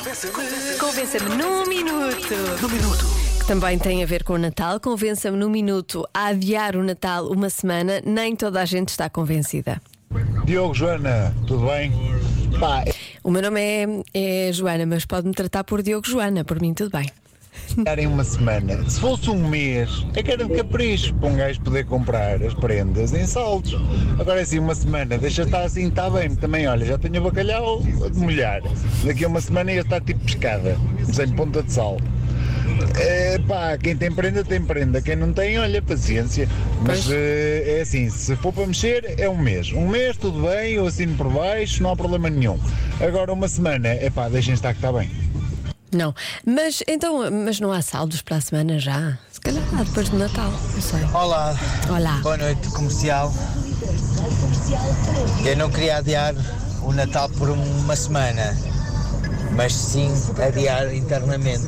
Convença-me num minuto. Num minuto. Que também tem a ver com o Natal. Convença-me num minuto a adiar o Natal uma semana. Nem toda a gente está convencida. Diogo, Joana, tudo bem? Pá, O meu nome é, é Joana, mas pode-me tratar por Diogo Joana. Por mim, tudo bem. É em uma semana. Se fosse um mês, é que era de capricho para um gajo poder comprar as prendas em saldos. Agora assim, uma semana, deixa estar assim, está bem. Também, olha, já tenho o bacalhau a de molhar. Daqui a uma semana ia estar tipo pescada, sem ponta de sal. É, pá, quem tem prenda tem prenda, quem não tem, olha, paciência. Mas eh, é assim, se for para mexer, é um mês. Um mês, tudo bem, eu assino por baixo, não há problema nenhum. Agora, uma semana, é pá, deixem estar que está bem. Não. Mas então, mas não há saldos para a semana já? Se calhar há depois do Natal. Não sei. Olá, Olá. boa noite comercial. Eu não queria adiar o Natal por uma semana, mas sim adiar internamente.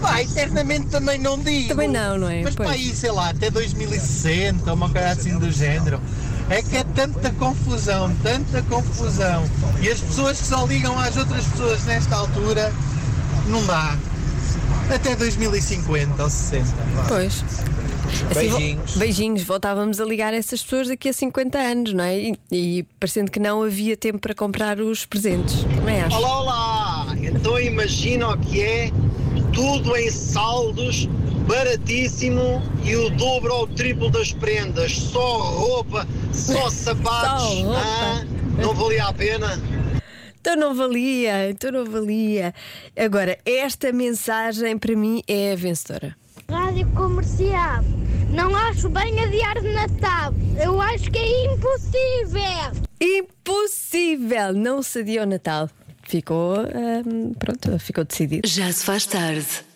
Pá, eternamente também não digo. Também não, não é? Mas Pois. para aí, sei lá, até 2060, uma coisa assim do género. É que é tanta confusão, tanta confusão. E as pessoas que só ligam às outras pessoas nesta altura, não dá. Até 2050 ou 60. Pois. Assim, Beijinhos. beijinhos. Voltávamos a ligar essas pessoas daqui a 50 anos, não é? E, e parecendo que não havia tempo para comprar os presentes. Também acho. Olá, olá! Então imagina o que é tudo em saldos, baratíssimo e o dobro ou o triplo das prendas. Só roupa, só sapatos. Só roupa. Ah, não valia a pena? Então não valia, então não valia. Agora, esta mensagem para mim é a vencedora. Rádio Comercial. Não acho bem adiar de Natal. Eu acho que é impossível. Impossível! Não se adia o Natal. Ficou, hum, pronto, ficou decidido. Já se faz tarde